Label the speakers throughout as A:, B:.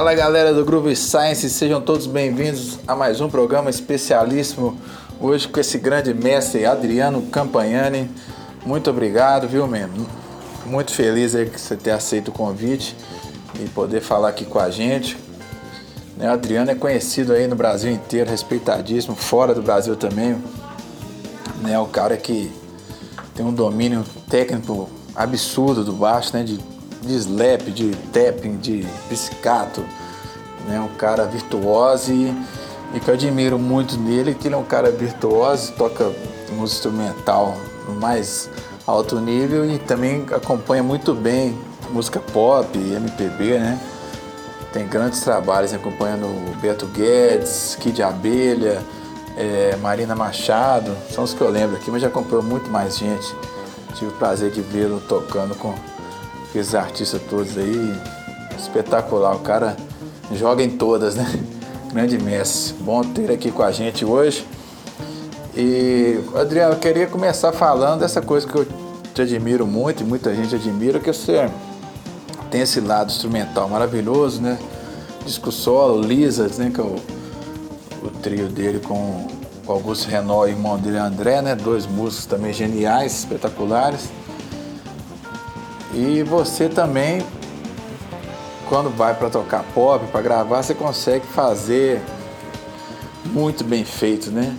A: Fala galera do Groove Science, sejam todos bem-vindos a mais um programa especialíssimo. Hoje com esse grande mestre Adriano Campagnani. Muito obrigado, viu, mesmo? Muito feliz aí que você ter aceito o convite e poder falar aqui com a gente. Né, o Adriano é conhecido aí no Brasil inteiro, respeitadíssimo, fora do Brasil também. Né, o cara que tem um domínio técnico absurdo do baixo, né, de de slap, de tapping, de piscato, né? Um cara virtuoso e, e que eu admiro muito nele, que ele é um cara virtuoso, toca música instrumental no mais alto nível e também acompanha muito bem música pop, MPB, né? Tem grandes trabalhos acompanhando Beto Guedes, Kid Abelha, é, Marina Machado, são os que eu lembro aqui, mas já acompanhou muito mais gente. Tive o prazer de vê-lo tocando com esses artistas todos aí, espetacular. O cara joga em todas, né? Grande mestre. Bom ter aqui com a gente hoje. E, Adriano, eu queria começar falando dessa coisa que eu te admiro muito e muita gente admira, que você tem esse lado instrumental maravilhoso, né? Disco solo, Lizards, né? Que é o, o trio dele com o Augusto Renault e o irmão dele André, né? Dois músicos também geniais, espetaculares. E você também, quando vai para tocar pop, para gravar, você consegue fazer muito bem feito, né?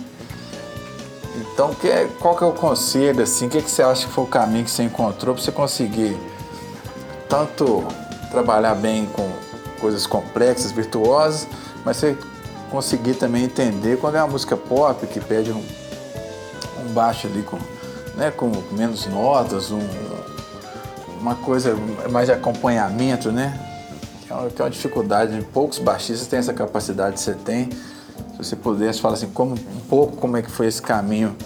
A: Então, que, qual que é o conselho, assim, o que, que você acha que foi o caminho que você encontrou para você conseguir tanto trabalhar bem com coisas complexas, virtuosas, mas você conseguir também entender quando é uma música pop que pede um, um baixo ali com, né, com menos notas, um, uma coisa mais de acompanhamento, né? É é uma dificuldade, poucos baixistas têm essa capacidade que você tem. Se você pudesse falar assim, como, um pouco como é que foi esse caminho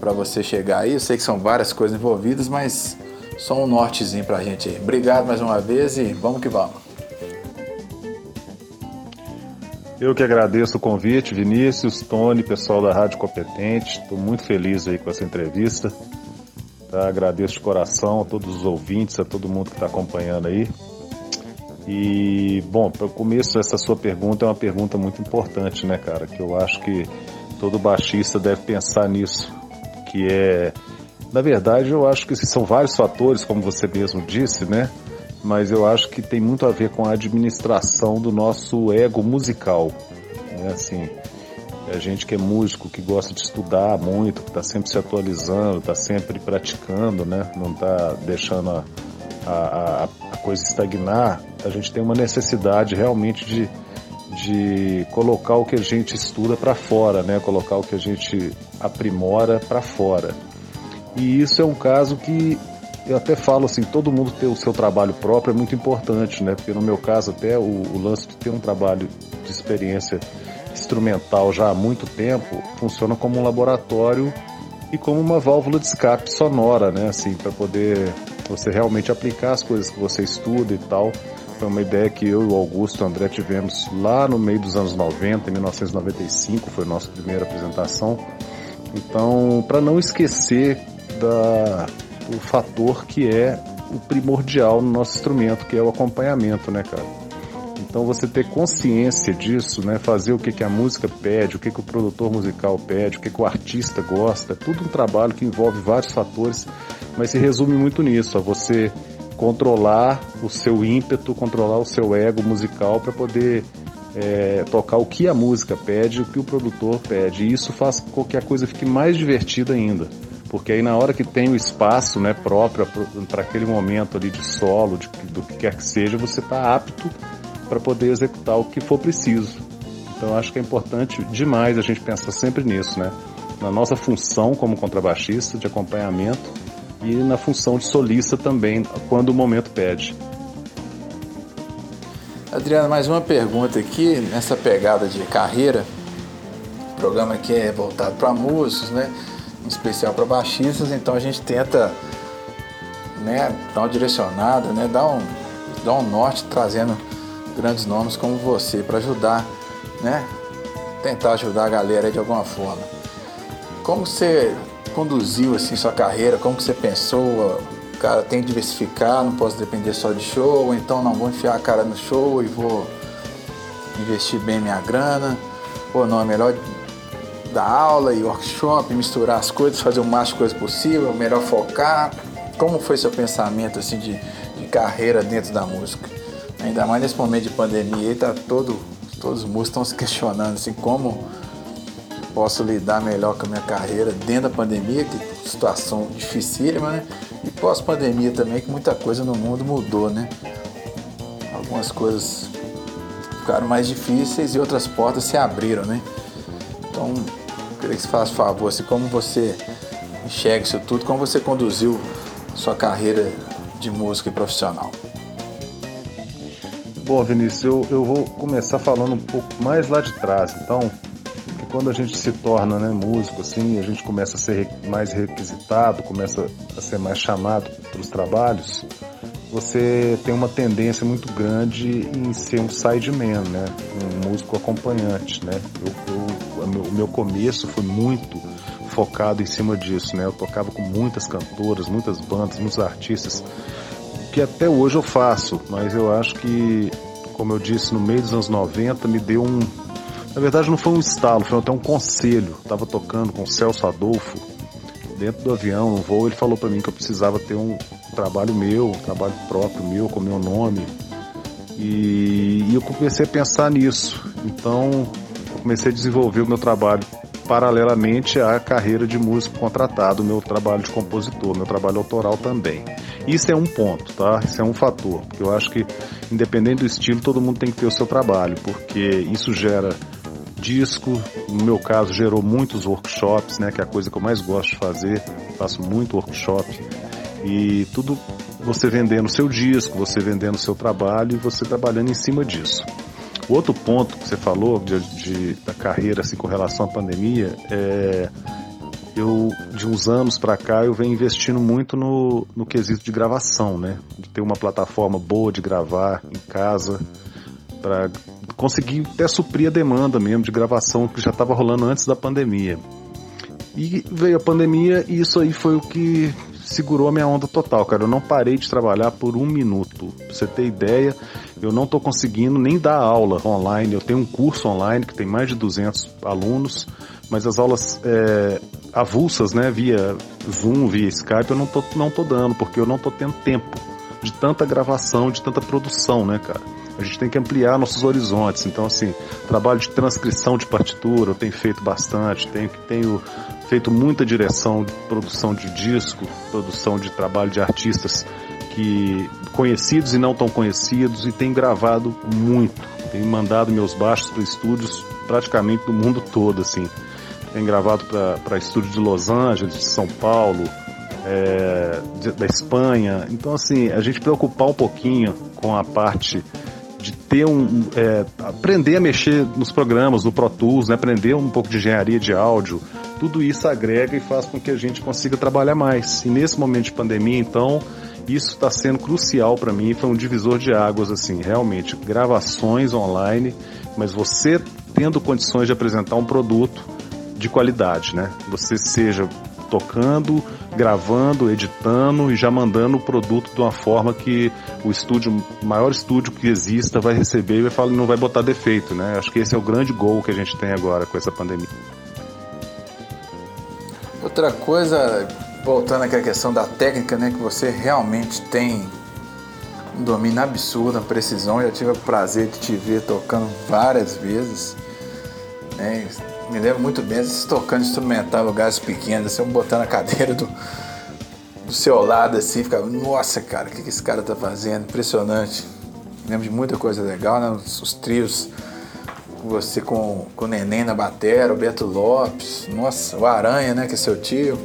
A: para você chegar aí. Eu sei que são várias coisas envolvidas, mas só um nortezinho para a gente aí. Obrigado mais uma vez e vamos que vamos.
B: Eu que agradeço o convite, Vinícius, Tony, pessoal da Rádio Competente. Estou muito feliz aí com essa entrevista. Tá? Agradeço de coração a todos os ouvintes, a todo mundo que está acompanhando aí. E, bom, para o começo, essa sua pergunta é uma pergunta muito importante, né, cara? Que eu acho que todo baixista deve pensar nisso. Que é. Na verdade, eu acho que são vários fatores, como você mesmo disse, né? Mas eu acho que tem muito a ver com a administração do nosso ego musical. Né? Assim, a gente que é músico, que gosta de estudar muito, que está sempre se atualizando, está sempre praticando, né? Não está deixando a, a, a, coisa estagnar. A gente tem uma necessidade realmente de, de colocar o que a gente estuda para fora, né? Colocar o que a gente aprimora para fora. E isso é um caso que eu até falo assim, todo mundo ter o seu trabalho próprio é muito importante, né? Porque no meu caso até o, o lance de ter um trabalho de experiência instrumental já há muito tempo funciona como um laboratório e como uma válvula de escape sonora, né? Assim, para poder você realmente aplicar as coisas que você estuda e tal. Foi uma ideia que eu e o Augusto e o André tivemos lá no meio dos anos 90, em 1995, foi a nossa primeira apresentação. Então, para não esquecer da, do fator que é o primordial no nosso instrumento, que é o acompanhamento, né, cara? Então você ter consciência disso, né, fazer o que, que a música pede, o que, que o produtor musical pede, o que, que o artista gosta, é tudo um trabalho que envolve vários fatores, mas se resume muito nisso, a você controlar o seu ímpeto, controlar o seu ego musical para poder é, tocar o que a música pede, o que o produtor pede. E isso faz com que a coisa fique mais divertida ainda. Porque aí na hora que tem o espaço né, próprio para aquele momento ali de solo, de, do que quer que seja, você está apto para poder executar o que for preciso. Então acho que é importante demais a gente pensar sempre nisso, né? Na nossa função como contrabaixista de acompanhamento e na função de solista também, quando o momento pede.
A: Adriano, mais uma pergunta aqui nessa pegada de carreira. O programa aqui é voltado para músicos, né? Em especial para baixistas, então a gente tenta né, dar uma direcionada, né, dar um, dar um norte trazendo grandes nomes como você para ajudar, né? Tentar ajudar a galera de alguma forma. Como você conduziu assim sua carreira? Como que você pensou? Cara, tem que diversificar, não posso depender só de show, então não vou enfiar a cara no show e vou investir bem minha grana, ou não, é melhor dar aula e workshop, misturar as coisas, fazer o máximo de coisa possível, melhor focar. Como foi seu pensamento assim de, de carreira dentro da música? Ainda mais nesse momento de pandemia, tá todo, todos os músicos estão se questionando assim, como posso lidar melhor com a minha carreira dentro da pandemia, que situação dificílima, né? E pós-pandemia também, que muita coisa no mundo mudou, né? Algumas coisas ficaram mais difíceis e outras portas se abriram, né? Então, queria que você faça favor, assim, como você enxerga isso tudo, como você conduziu sua carreira de música e profissional.
B: Bom, Vinícius, eu, eu vou começar falando um pouco mais lá de trás. Então, quando a gente se torna né, músico, assim, a gente começa a ser mais requisitado, começa a ser mais chamado para os trabalhos, você tem uma tendência muito grande em ser um sideman, né? Um músico acompanhante, né? Eu, eu, o, meu, começo foi muito focado em cima disso, né? Eu tocava com muitas cantoras, muitas bandas, muitos artistas, que até hoje eu faço, mas eu acho que, como eu disse, no meio dos anos 90 me deu um, na verdade, não foi um estalo, foi até um conselho. Eu tava tocando com o Celso Adolfo dentro do avião, no voo. Ele falou para mim que eu precisava ter um trabalho meu, um trabalho próprio meu, com meu nome. E, e eu comecei a pensar nisso. Então, eu comecei a desenvolver o meu trabalho paralelamente à carreira de músico contratado, meu trabalho de compositor, meu trabalho autoral também. Isso é um ponto, tá? Isso é um fator, eu acho que independente do estilo, todo mundo tem que ter o seu trabalho, porque isso gera disco, no meu caso gerou muitos workshops, né, que é a coisa que eu mais gosto de fazer, faço muito workshop e tudo você vendendo seu disco, você vendendo seu trabalho e você trabalhando em cima disso. O outro ponto que você falou de, de da carreira assim, com relação à pandemia é eu de uns anos para cá eu venho investindo muito no, no quesito de gravação, né? De ter uma plataforma boa de gravar em casa para conseguir até suprir a demanda mesmo de gravação que já estava rolando antes da pandemia. E veio a pandemia e isso aí foi o que segurou a minha onda total, cara. Eu não parei de trabalhar por um minuto. Pra você ter ideia, eu não estou conseguindo nem dar aula online. Eu tenho um curso online que tem mais de 200 alunos, mas as aulas é, avulsas, né, via Zoom, via Skype, eu não tô, não tô dando, porque eu não tô tendo tempo de tanta gravação, de tanta produção, né, cara. A gente tem que ampliar nossos horizontes. Então, assim, trabalho de transcrição de partitura eu tenho feito bastante, tenho, tenho feito muita direção de produção de disco, produção de trabalho de artistas que conhecidos e não tão conhecidos e tenho gravado muito. Tenho mandado meus baixos para estúdios praticamente do mundo todo, assim. Tenho gravado para estúdios de Los Angeles, de São Paulo, é, da Espanha. Então, assim, a gente preocupar um pouquinho com a parte de ter um. É, aprender a mexer nos programas, no Pro Tools, né? aprender um pouco de engenharia de áudio, tudo isso agrega e faz com que a gente consiga trabalhar mais. E nesse momento de pandemia, então, isso está sendo crucial para mim, foi um divisor de águas, assim, realmente. Gravações online, mas você tendo condições de apresentar um produto de qualidade, né? Você seja tocando, gravando, editando e já mandando o produto de uma forma que o estúdio, maior estúdio que exista, vai receber e vai não vai botar defeito, né? Acho que esse é o grande gol que a gente tem agora com essa pandemia.
A: Outra coisa, voltando aqui à questão da técnica, né, que você realmente tem um domínio absurdo, uma precisão. Eu já tive o prazer de te ver tocando várias vezes. Né? Me lembro muito bem, você tocando instrumental lugares pequenos, assim, botando a cadeira do, do seu lado assim, ficava, nossa cara, o que, que esse cara tá fazendo? Impressionante. Lembro de muita coisa legal, né? Os, os trios, você com, com o Neném na batera, o Beto Lopes, nossa, o Aranha, né, que é seu tio.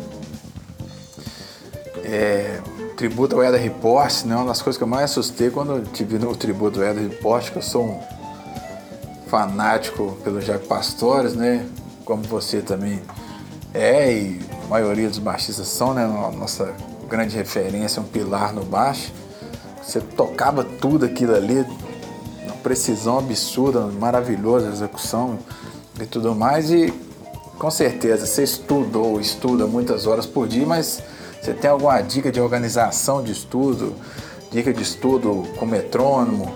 A: É, tributo ao Eda Report, né? Uma das coisas que eu mais assustei quando eu tive no tributo ao Eda Report, que eu sou um fanático pelo Jaco Pastores, né? Como você também é e a maioria dos baixistas são, né? Nossa grande referência, um pilar no baixo. Você tocava tudo aquilo ali, uma precisão absurda, maravilhosa a execução e tudo mais. E com certeza você estudou, estuda muitas horas por dia, mas você tem alguma dica de organização de estudo, dica de estudo com metrônomo,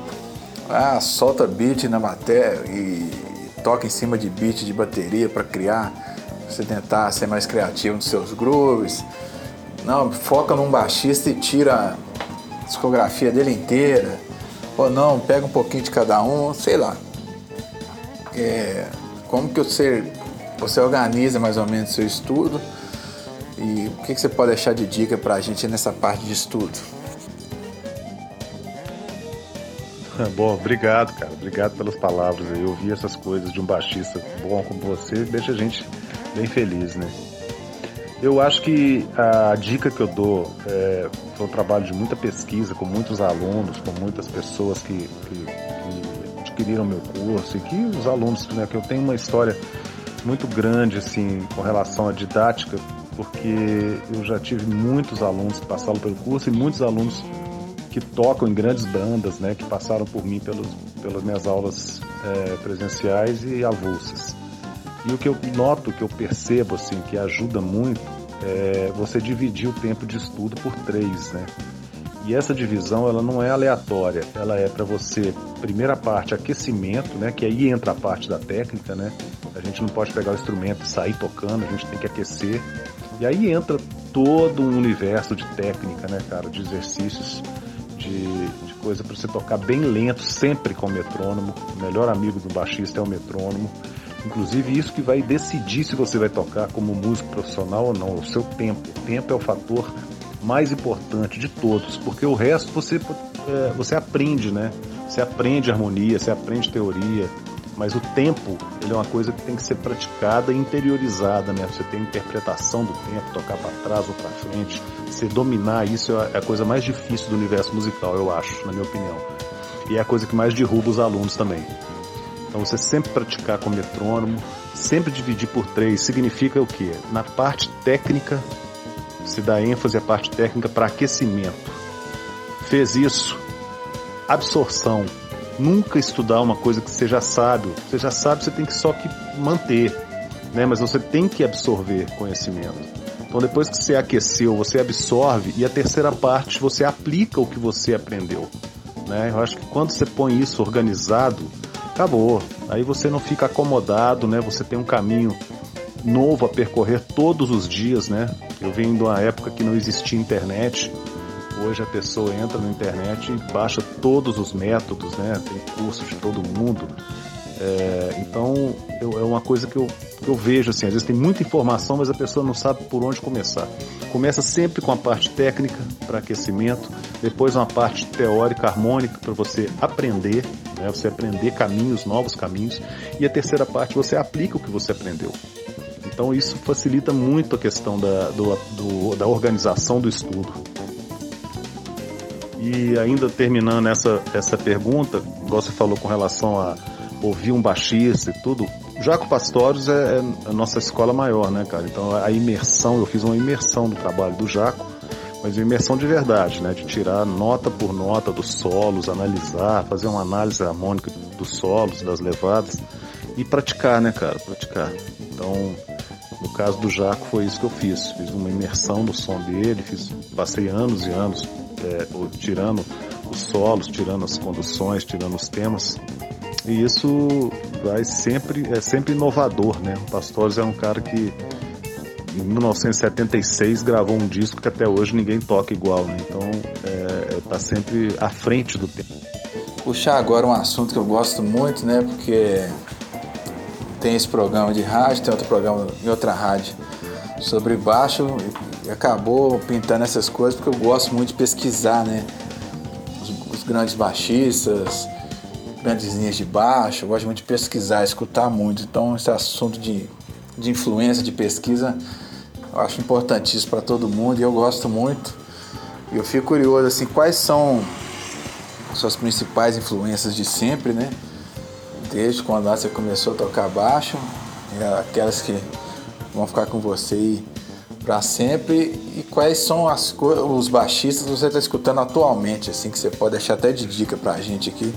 A: Ah, solta beat na bateria e toca em cima de beat de bateria para criar, você tentar ser mais criativo nos seus grooves. Não, foca num baixista e tira a discografia dele inteira. Ou não, pega um pouquinho de cada um, sei lá. É, como que você, você organiza mais ou menos seu estudo e o que, que você pode deixar de dica para a gente nessa parte de estudo?
B: Bom, obrigado, cara. Obrigado pelas palavras. Eu ouvi essas coisas de um baixista bom como você, deixa a gente bem feliz, né? Eu acho que a dica que eu dou é, foi um trabalho de muita pesquisa com muitos alunos, com muitas pessoas que, que, que adquiriram meu curso e que os alunos, né, que eu tenho uma história muito grande assim com relação à didática, porque eu já tive muitos alunos que passaram pelo curso e muitos alunos que tocam em grandes bandas, né, que passaram por mim pelos, pelas minhas aulas é, presenciais e avulsas. E o que eu noto, que eu percebo, assim, que ajuda muito, é você dividir o tempo de estudo por três, né? E essa divisão, ela não é aleatória, ela é para você, primeira parte, aquecimento, né? Que aí entra a parte da técnica, né? A gente não pode pegar o instrumento e sair tocando, a gente tem que aquecer. E aí entra todo um universo de técnica, né, cara? De exercícios de, de coisa para você tocar bem lento, sempre com o metrônomo. O melhor amigo do baixista é o metrônomo. Inclusive, isso que vai decidir se você vai tocar como músico profissional ou não, o seu tempo. O tempo é o fator mais importante de todos, porque o resto você, é, você aprende, né? Você aprende harmonia, você aprende teoria, mas o tempo ele é uma coisa que tem que ser praticada e interiorizada, né? Você tem interpretação do tempo, tocar para trás ou para frente, você dominar isso é a coisa mais difícil do universo musical, eu acho, na minha opinião. E é a coisa que mais derruba os alunos também. Então você sempre praticar com metrônomo, sempre dividir por três, significa o quê? Na parte técnica, se dá ênfase à parte técnica para aquecimento. Fez isso, absorção, nunca estudar uma coisa que você já sabe. Você já sabe, você tem que só que manter, né? Mas você tem que absorver conhecimento. Então depois que você aqueceu, você absorve e a terceira parte você aplica o que você aprendeu, né? Eu acho que quando você põe isso organizado, acabou. Aí você não fica acomodado, né? Você tem um caminho novo a percorrer todos os dias, né? Eu venho de uma época que não existia internet, Hoje a pessoa entra na internet e baixa todos os métodos, né? Tem cursos de todo mundo. É, então eu, é uma coisa que eu, eu vejo assim, às vezes tem muita informação, mas a pessoa não sabe por onde começar. Começa sempre com a parte técnica para aquecimento, depois uma parte teórica, harmônica para você aprender, né? você aprender caminhos, novos caminhos, e a terceira parte você aplica o que você aprendeu. Então isso facilita muito a questão da, do, do, da organização do estudo. E ainda terminando essa, essa pergunta, igual você falou com relação a ouvir um baixista e tudo, Jaco Pastorius é, é a nossa escola maior, né, cara? Então a imersão, eu fiz uma imersão no trabalho do Jaco, mas uma imersão de verdade, né? De tirar nota por nota dos solos, analisar, fazer uma análise harmônica dos solos, das levadas e praticar, né, cara? Praticar. Então, no caso do Jaco foi isso que eu fiz. Fiz uma imersão no som dele, fiz, passei anos e anos é, tirando os solos, tirando as conduções, tirando os temas. E isso vai sempre, é sempre inovador, né? O Pastores é um cara que em 1976 gravou um disco que até hoje ninguém toca igual, né? Então é, é, tá sempre à frente do tempo.
A: Puxar agora um assunto que eu gosto muito, né? Porque tem esse programa de rádio, tem outro programa em outra rádio sobre baixo acabou pintando essas coisas porque eu gosto muito de pesquisar, né? Os, os grandes baixistas, grandes linhas de baixo, eu gosto muito de pesquisar, escutar muito. Então esse assunto de, de influência, de pesquisa, eu acho importantíssimo para todo mundo e eu gosto muito. E eu fico curioso assim, quais são suas principais influências de sempre, né? Desde quando você começou a tocar baixo, aquelas que vão ficar com você e para sempre e quais são as os baixistas que você está escutando atualmente, assim que você pode deixar até de dica para a gente aqui,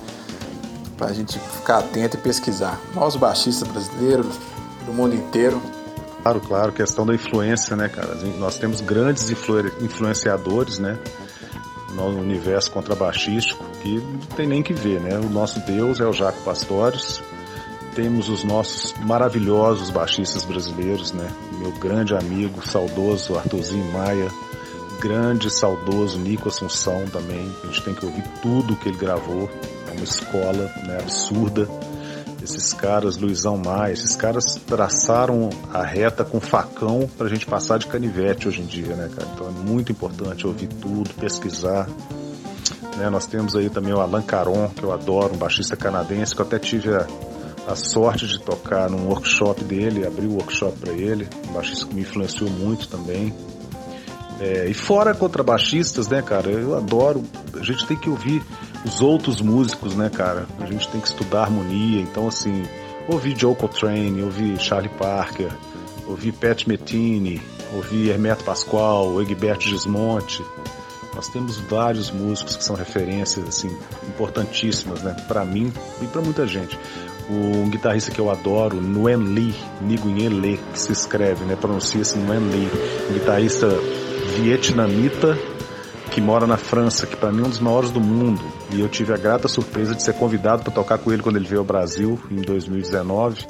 A: para a gente ficar atento e pesquisar. Nós baixistas brasileiros do mundo inteiro.
B: Claro, claro, questão da influência, né, cara? Nós temos grandes influ influenciadores, né? no universo contrabaixístico que não tem nem que ver, né? O nosso Deus é o Jaco Pastores, temos os nossos maravilhosos baixistas brasileiros, né? Meu grande amigo, saudoso Arthurzinho Maia, grande, saudoso Nico Assunção também. A gente tem que ouvir tudo que ele gravou. Uma escola né, absurda. Esses caras, Luizão Maia, esses caras traçaram a reta com facão para a gente passar de canivete hoje em dia, né, cara? Então é muito importante ouvir tudo, pesquisar. Né, nós temos aí também o Alan Caron, que eu adoro, um baixista canadense, que eu até tive a, a sorte de tocar num workshop dele, abrir o workshop para ele, um baixista que me influenciou muito também. É, e fora contrabaixistas, né, cara, eu adoro, a gente tem que ouvir os outros músicos, né, cara, a gente tem que estudar harmonia, então assim, ouvir Joe Coltrane, ouvir Charlie Parker, ouvir Pat Metini, ouvir Hermeto Pascoal, Egberto Gismonte, nós temos vários músicos que são referências assim importantíssimas, né, para mim e para muita gente. Um guitarrista que eu adoro, Nguyen Lee, Nguyen Lee, que se escreve, né, pronuncia-se Nguyen Lee, um guitarrista vietnamita que mora na França, que para mim é um dos maiores do mundo. E eu tive a grata surpresa de ser convidado para tocar com ele quando ele veio ao Brasil em 2019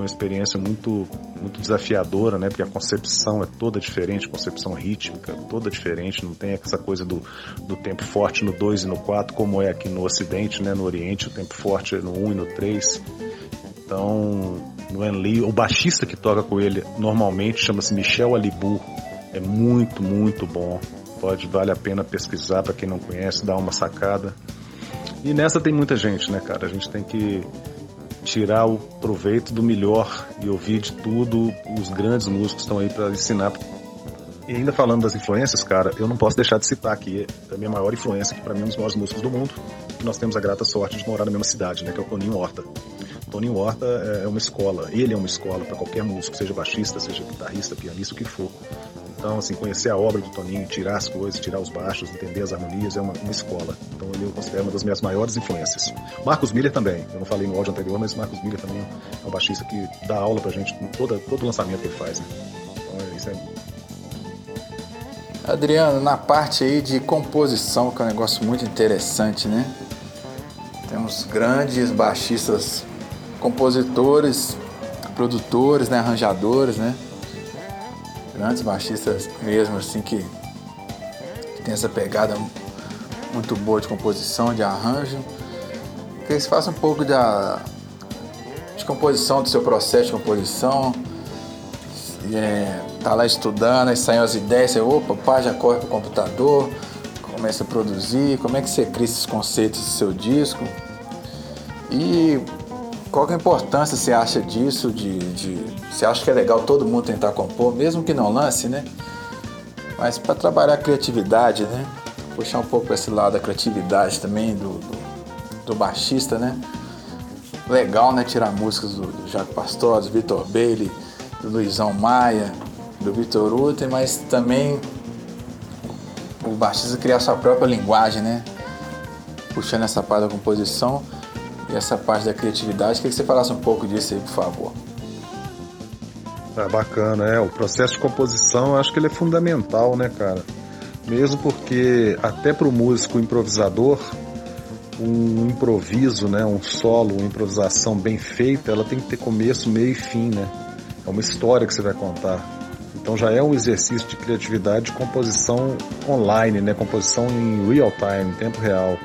B: foi uma experiência muito, muito desafiadora, né? Porque a concepção é toda diferente, concepção rítmica toda diferente, não tem essa coisa do, do tempo forte no 2 e no 4, como é aqui no Ocidente, né? No Oriente, o tempo forte é no 1 um e no 3. Então, no Enli, o baixista que toca com ele normalmente chama-se Michel Alibu. É muito, muito bom. Pode, vale a pena pesquisar para quem não conhece, dar uma sacada. E nessa tem muita gente, né, cara? A gente tem que tirar o proveito do melhor e ouvir de tudo. Os grandes músicos estão aí para ensinar. E ainda falando das influências, cara, eu não posso deixar de citar aqui a minha maior influência, que para mim é um dos maiores músicos do mundo. Nós temos a grata sorte de morar na mesma cidade, né, que é o Toninho Horta. Toninho Horta é uma escola, ele é uma escola para qualquer músico, seja baixista, seja guitarrista, pianista, o que for. Então, assim, conhecer a obra do Toninho, tirar as coisas, tirar os baixos, entender as harmonias, é uma, uma escola. Então, ele eu considero uma das minhas maiores influências. Marcos Miller também, eu não falei no áudio anterior, mas Marcos Miller também é um baixista que dá aula pra gente em toda, todo lançamento que ele faz. Né? Então, é, isso é
A: Adriano, na parte aí de composição, que é um negócio muito interessante, né? Temos grandes baixistas, compositores, produtores, né? arranjadores, né? Grandes baixistas mesmo, assim, que, que tem essa pegada muito boa de composição, de arranjo. Que eles façam um pouco da, de composição, do seu processo de composição. É, tá lá estudando, aí saem as ideias, você, opa, pá, já corre pro computador, começa a produzir, como é que você cria esses conceitos do seu disco. E qual é a importância você acha disso? De, de, você acha que é legal todo mundo tentar compor, mesmo que não lance, né? Mas para trabalhar a criatividade, né? Puxar um pouco para esse lado da criatividade também do, do, do, baixista, né? Legal, né? Tirar músicas do, do Jaco Pastor, do Vitor Bailey, do Luizão Maia, do Vitor Uten, mas também o baixista criar sua própria linguagem, né? Puxando essa parte da composição e essa parte da criatividade. Queria que você falasse um pouco disso aí, por favor.
B: Ah, bacana, é. O processo de composição, acho que ele é fundamental, né, cara? Mesmo porque até para o músico improvisador, um improviso, né, um solo, uma improvisação bem feita, ela tem que ter começo, meio e fim, né? É uma história que você vai contar. Então já é um exercício de criatividade de composição online, né? Composição em real time, em tempo real.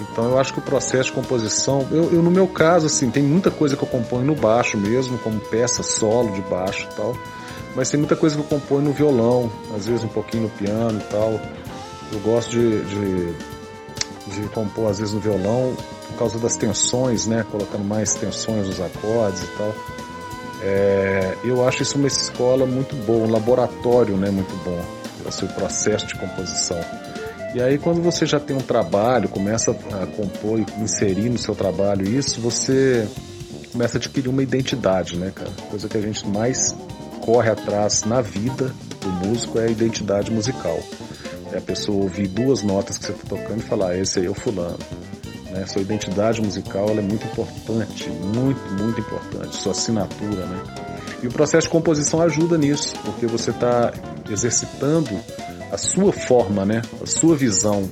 B: Então eu acho que o processo de composição, eu, eu, no meu caso, assim, tem muita coisa que eu componho no baixo mesmo, como peça solo de baixo e tal, mas tem muita coisa que eu componho no violão, às vezes um pouquinho no piano e tal. Eu gosto de, de, de compor às vezes no violão por causa das tensões, né? Colocando mais tensões nos acordes e tal. É, eu acho isso uma escola muito boa, um laboratório, né? Muito bom, assim, o processo de composição. E aí quando você já tem um trabalho, começa a compor e inserir no seu trabalho isso, você começa a adquirir uma identidade, né, cara? Coisa que a gente mais corre atrás na vida do músico é a identidade musical. É a pessoa ouvir duas notas que você está tocando e falar, ah, esse aí é o fulano. Né? Sua identidade musical é muito importante, muito, muito importante. Sua assinatura, né? E o processo de composição ajuda nisso, porque você está exercitando a sua forma, né? a sua visão,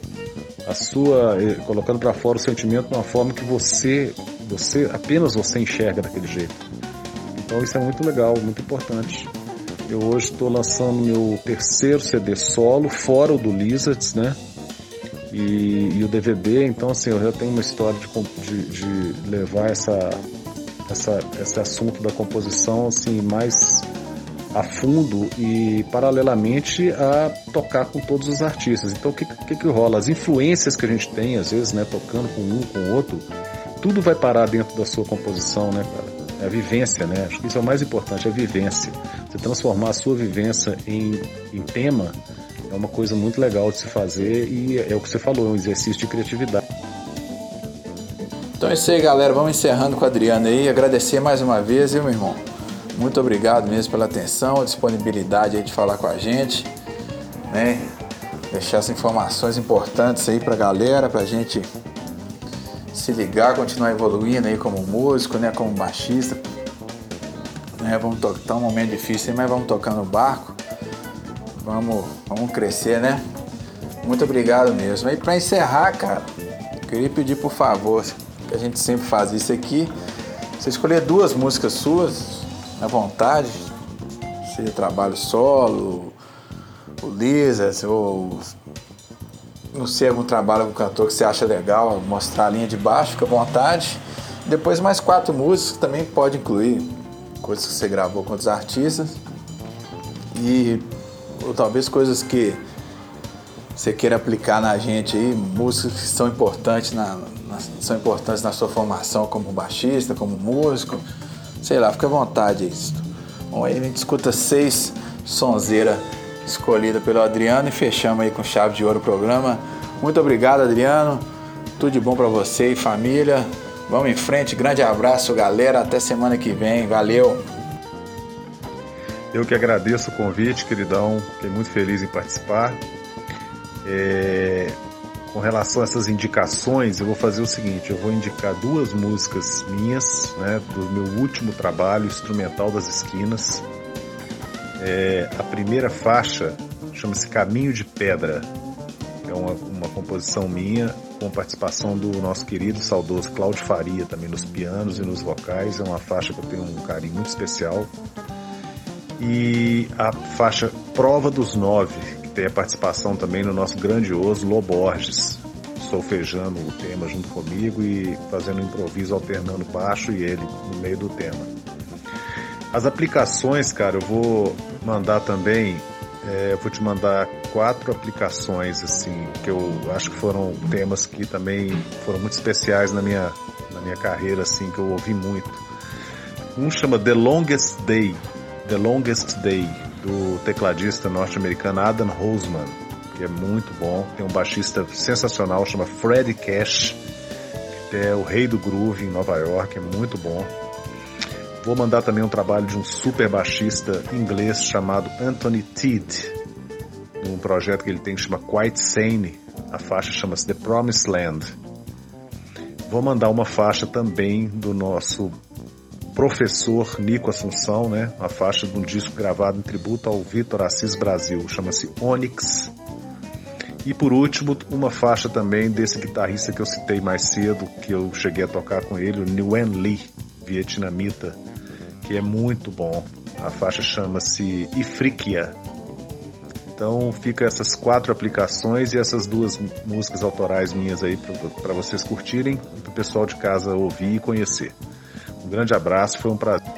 B: a sua eh, colocando para fora o sentimento de uma forma que você, você apenas você enxerga daquele jeito. Então isso é muito legal, muito importante. Eu hoje estou lançando meu terceiro CD solo, fora o do Lizards, né? E, e, o DVD, então assim, eu já tenho uma história de, de, de levar essa, essa, esse assunto da composição assim mais a fundo e paralelamente a tocar com todos os artistas. Então o que, que, que rola? As influências que a gente tem, às vezes, né, tocando com um, com outro, tudo vai parar dentro da sua composição, né, cara? É a vivência, né? Acho que isso é o mais importante, a vivência. Você transformar a sua vivência em, em tema é uma coisa muito legal de se fazer e é o que você falou, é um exercício de criatividade.
A: Então é isso aí, galera. Vamos encerrando com o Adriano aí. Agradecer mais uma vez, viu, meu irmão? Muito obrigado mesmo pela atenção, a disponibilidade de falar com a gente, né? Deixar essas informações importantes aí pra galera, pra gente se ligar, continuar evoluindo aí como músico, né? Como baixista. Né? Vamos tocar, tá um momento difícil mas vamos tocando o barco. Vamos, vamos crescer, né? Muito obrigado mesmo. E para encerrar, cara, queria pedir por favor, que a gente sempre faz isso aqui, você escolher duas músicas suas, à vontade, seja trabalho solo, o Lizas, ou não sei, algum trabalho com cantor que você acha legal, mostrar a linha de baixo, fica à vontade. Depois mais quatro músicas também pode incluir coisas que você gravou com outros artistas. E ou talvez coisas que você queira aplicar na gente aí, músicas que são importantes na, na, são importantes na sua formação como baixista, como músico. Sei lá, fica à vontade isso. Bom, aí a gente escuta seis sonzeira escolhida pelo Adriano e fechamos aí com chave de ouro o programa. Muito obrigado, Adriano. Tudo de bom para você e família. Vamos em frente. Grande abraço, galera. Até semana que vem. Valeu.
B: Eu que agradeço o convite, queridão. Fiquei muito feliz em participar. É, com relação a essas indicações, eu vou fazer o seguinte: eu vou indicar duas músicas minhas, né, do meu último trabalho, Instrumental das Esquinas. É, a primeira faixa chama-se Caminho de Pedra, é uma, uma composição minha, com participação do nosso querido saudoso Cláudio Faria, também nos pianos e nos vocais. É uma faixa que eu tenho um carinho muito especial. E a faixa Prova dos Nove, a participação também no nosso grandioso Loborges, solfejando o tema junto comigo e fazendo um improviso alternando baixo e ele no meio do tema. As aplicações, cara, eu vou mandar também, é, eu vou te mandar quatro aplicações assim que eu acho que foram temas que também foram muito especiais na minha na minha carreira assim que eu ouvi muito. Um chama The Longest Day, The Longest Day do tecladista norte-americano Adam Roseman, que é muito bom. Tem um baixista sensacional, chama Freddie Cash, que é o rei do groove em Nova York, é muito bom. Vou mandar também um trabalho de um super baixista inglês chamado Anthony Teed, num projeto que ele tem que chama Quite Sane. A faixa chama-se The Promised Land. Vou mandar uma faixa também do nosso professor Nico Assunção, né? Uma faixa de um disco gravado em tributo ao Vitor Assis Brasil, chama-se Onyx. E por último, uma faixa também desse guitarrista que eu citei mais cedo, que eu cheguei a tocar com ele, o Nguyen Lee, vietnamita, que é muito bom. A faixa chama-se Ifrikia. Então fica essas quatro aplicações e essas duas músicas autorais minhas aí para vocês curtirem para o pessoal de casa ouvir e conhecer. Um grande abraço, foi um prazer.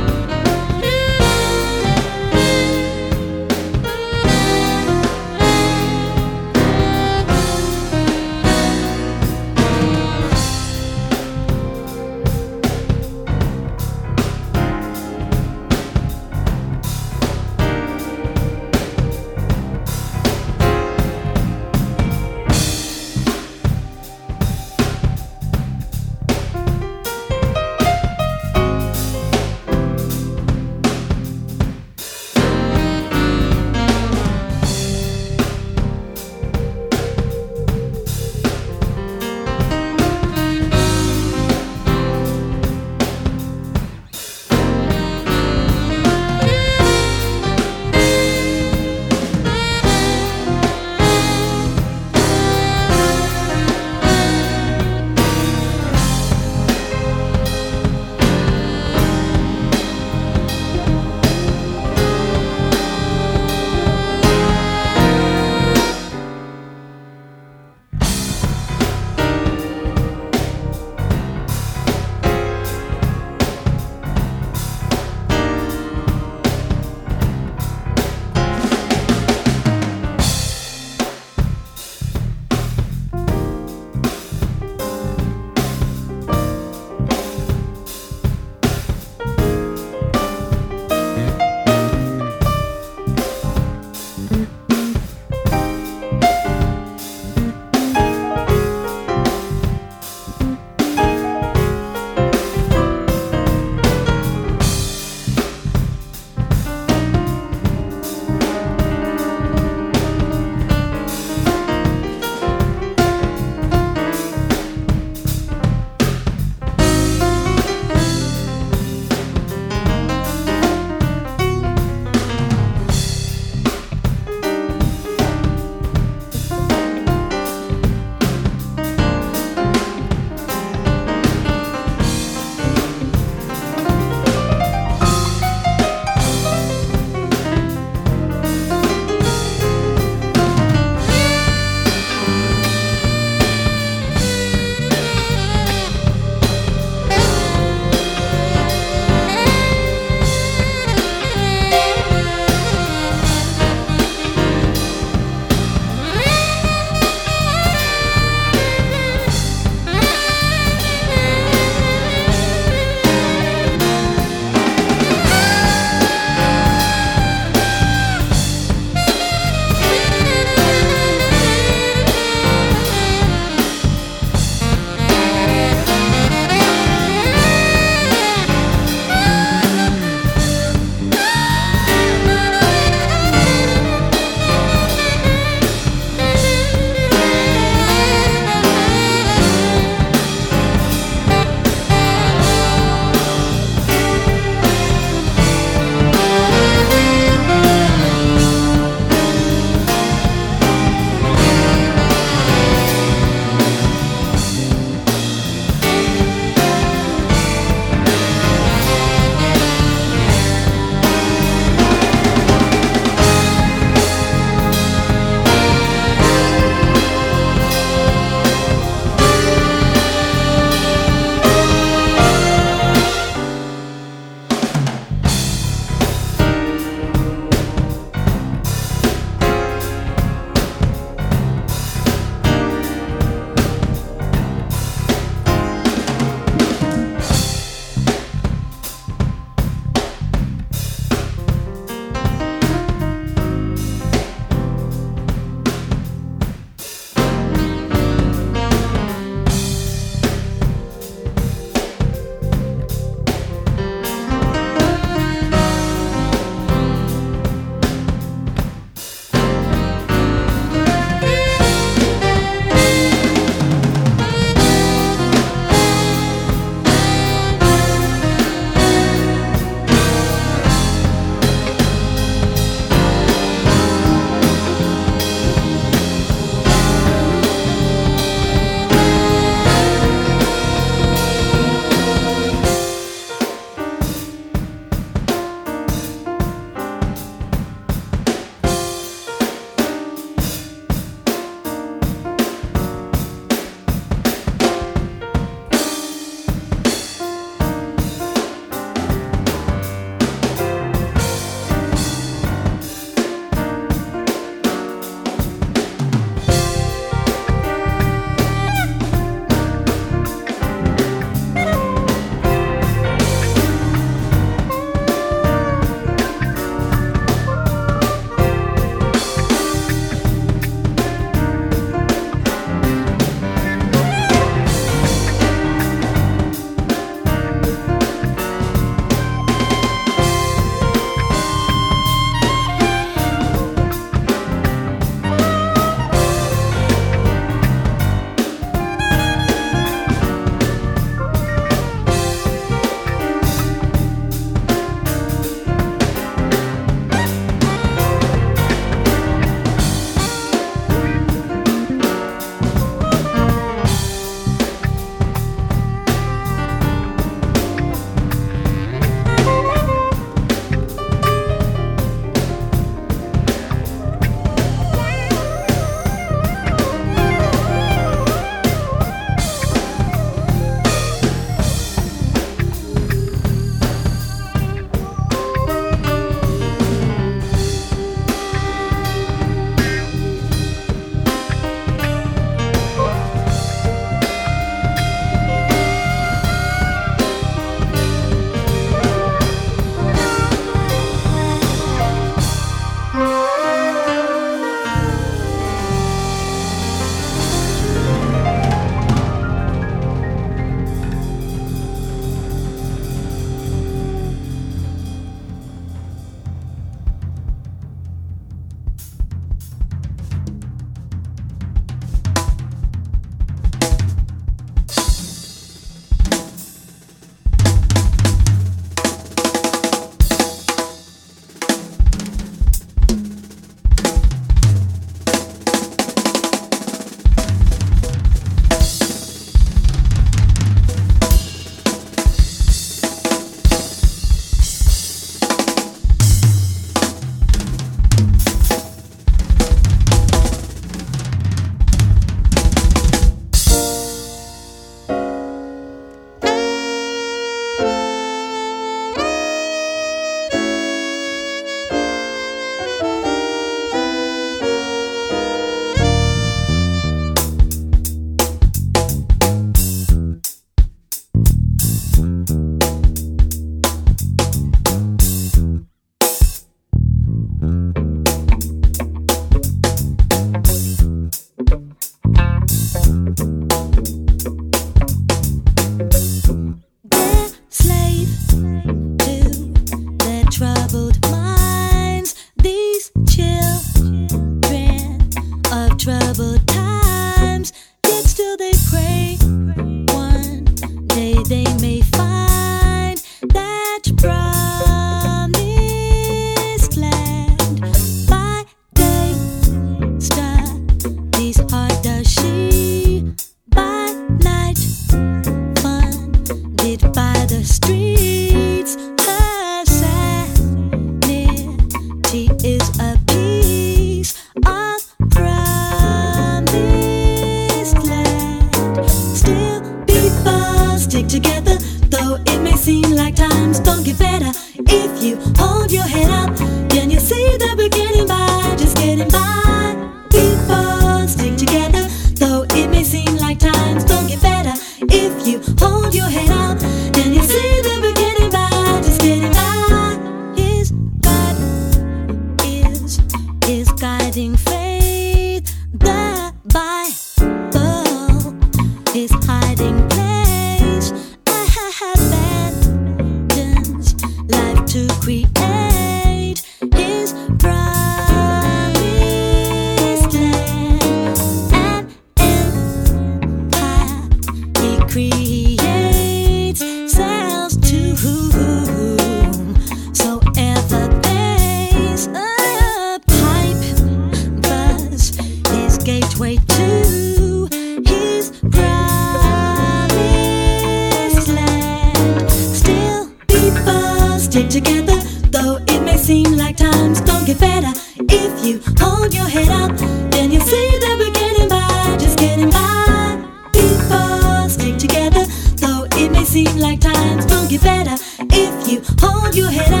C: like
D: times will get better if you hold your head up.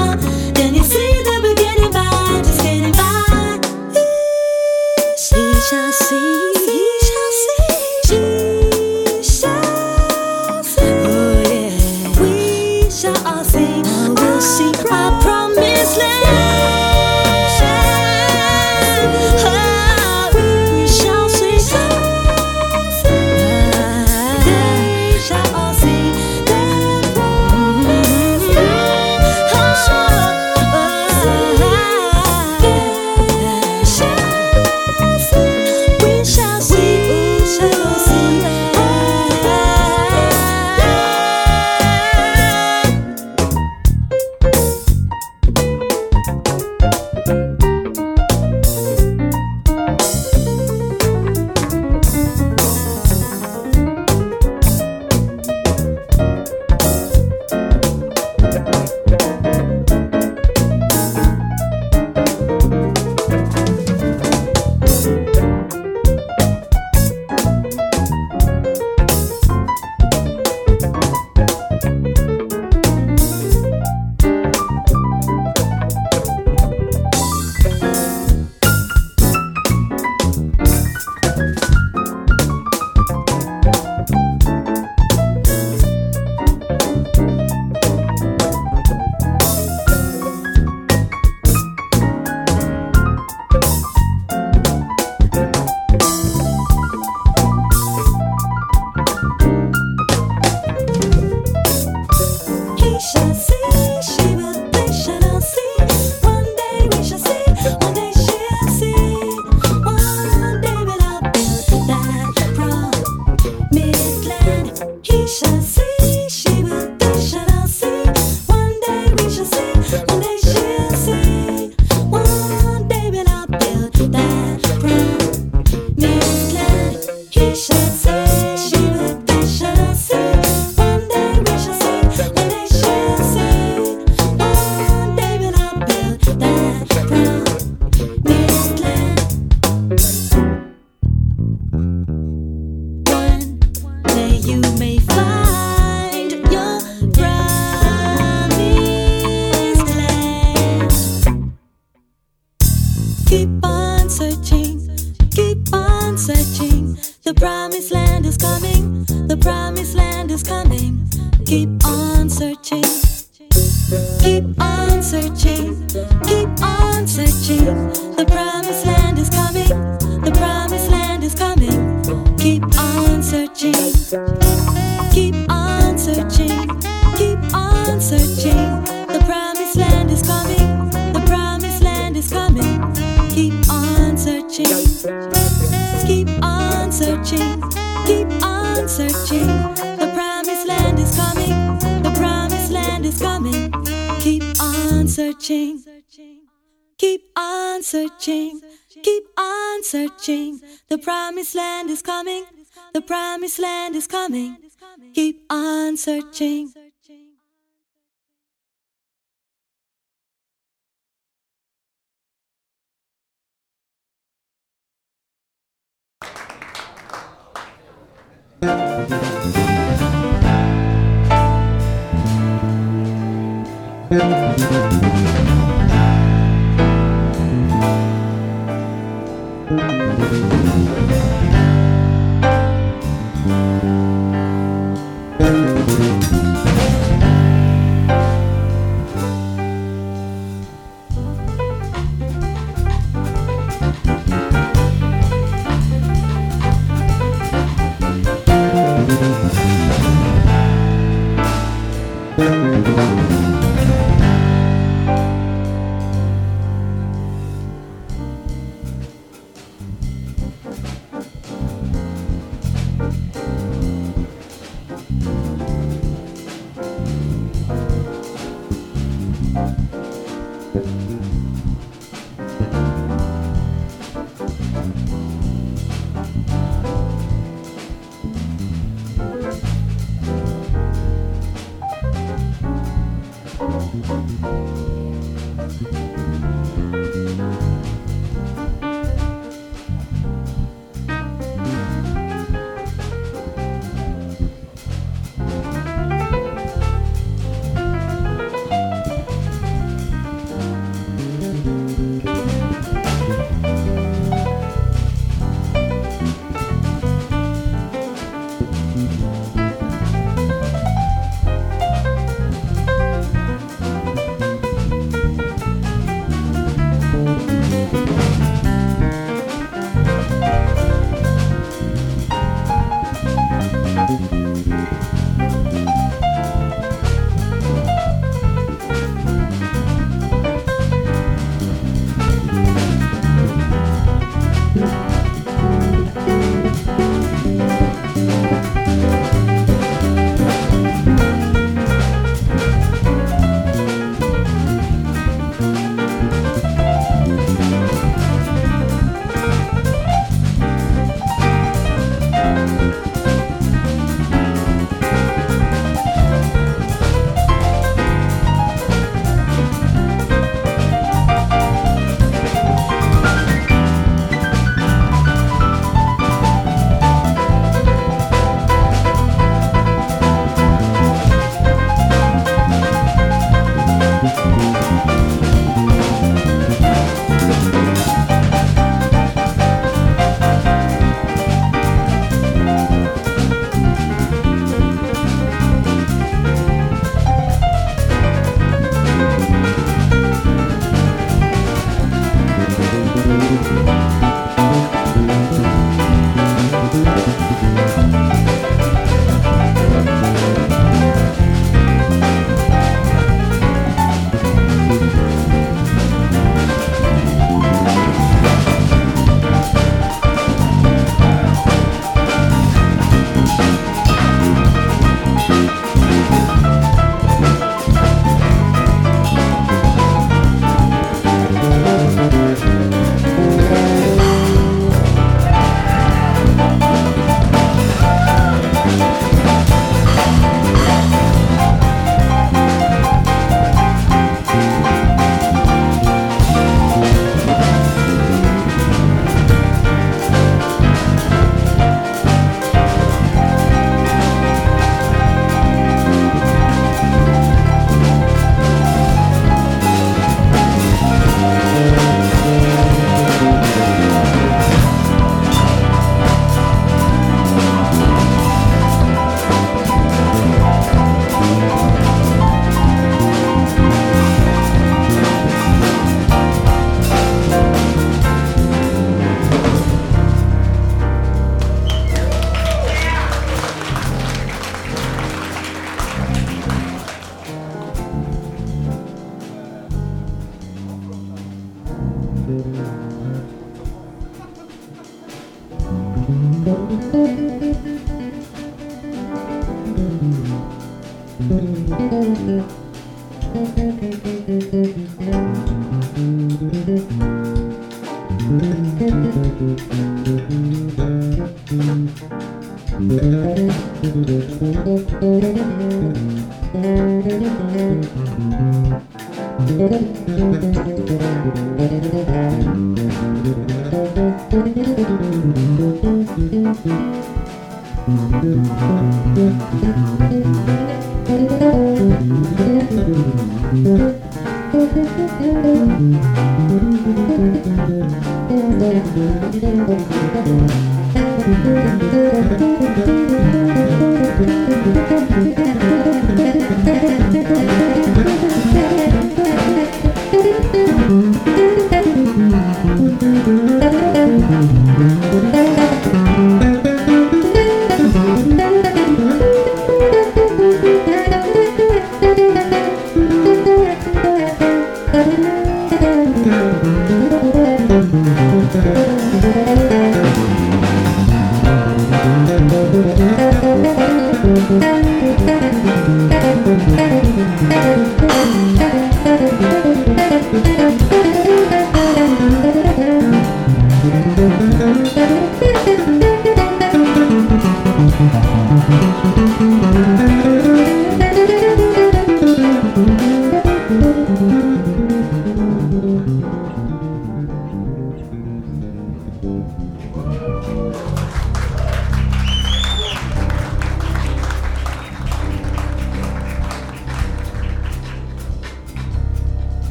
D: The promised land is coming. Keep on searching.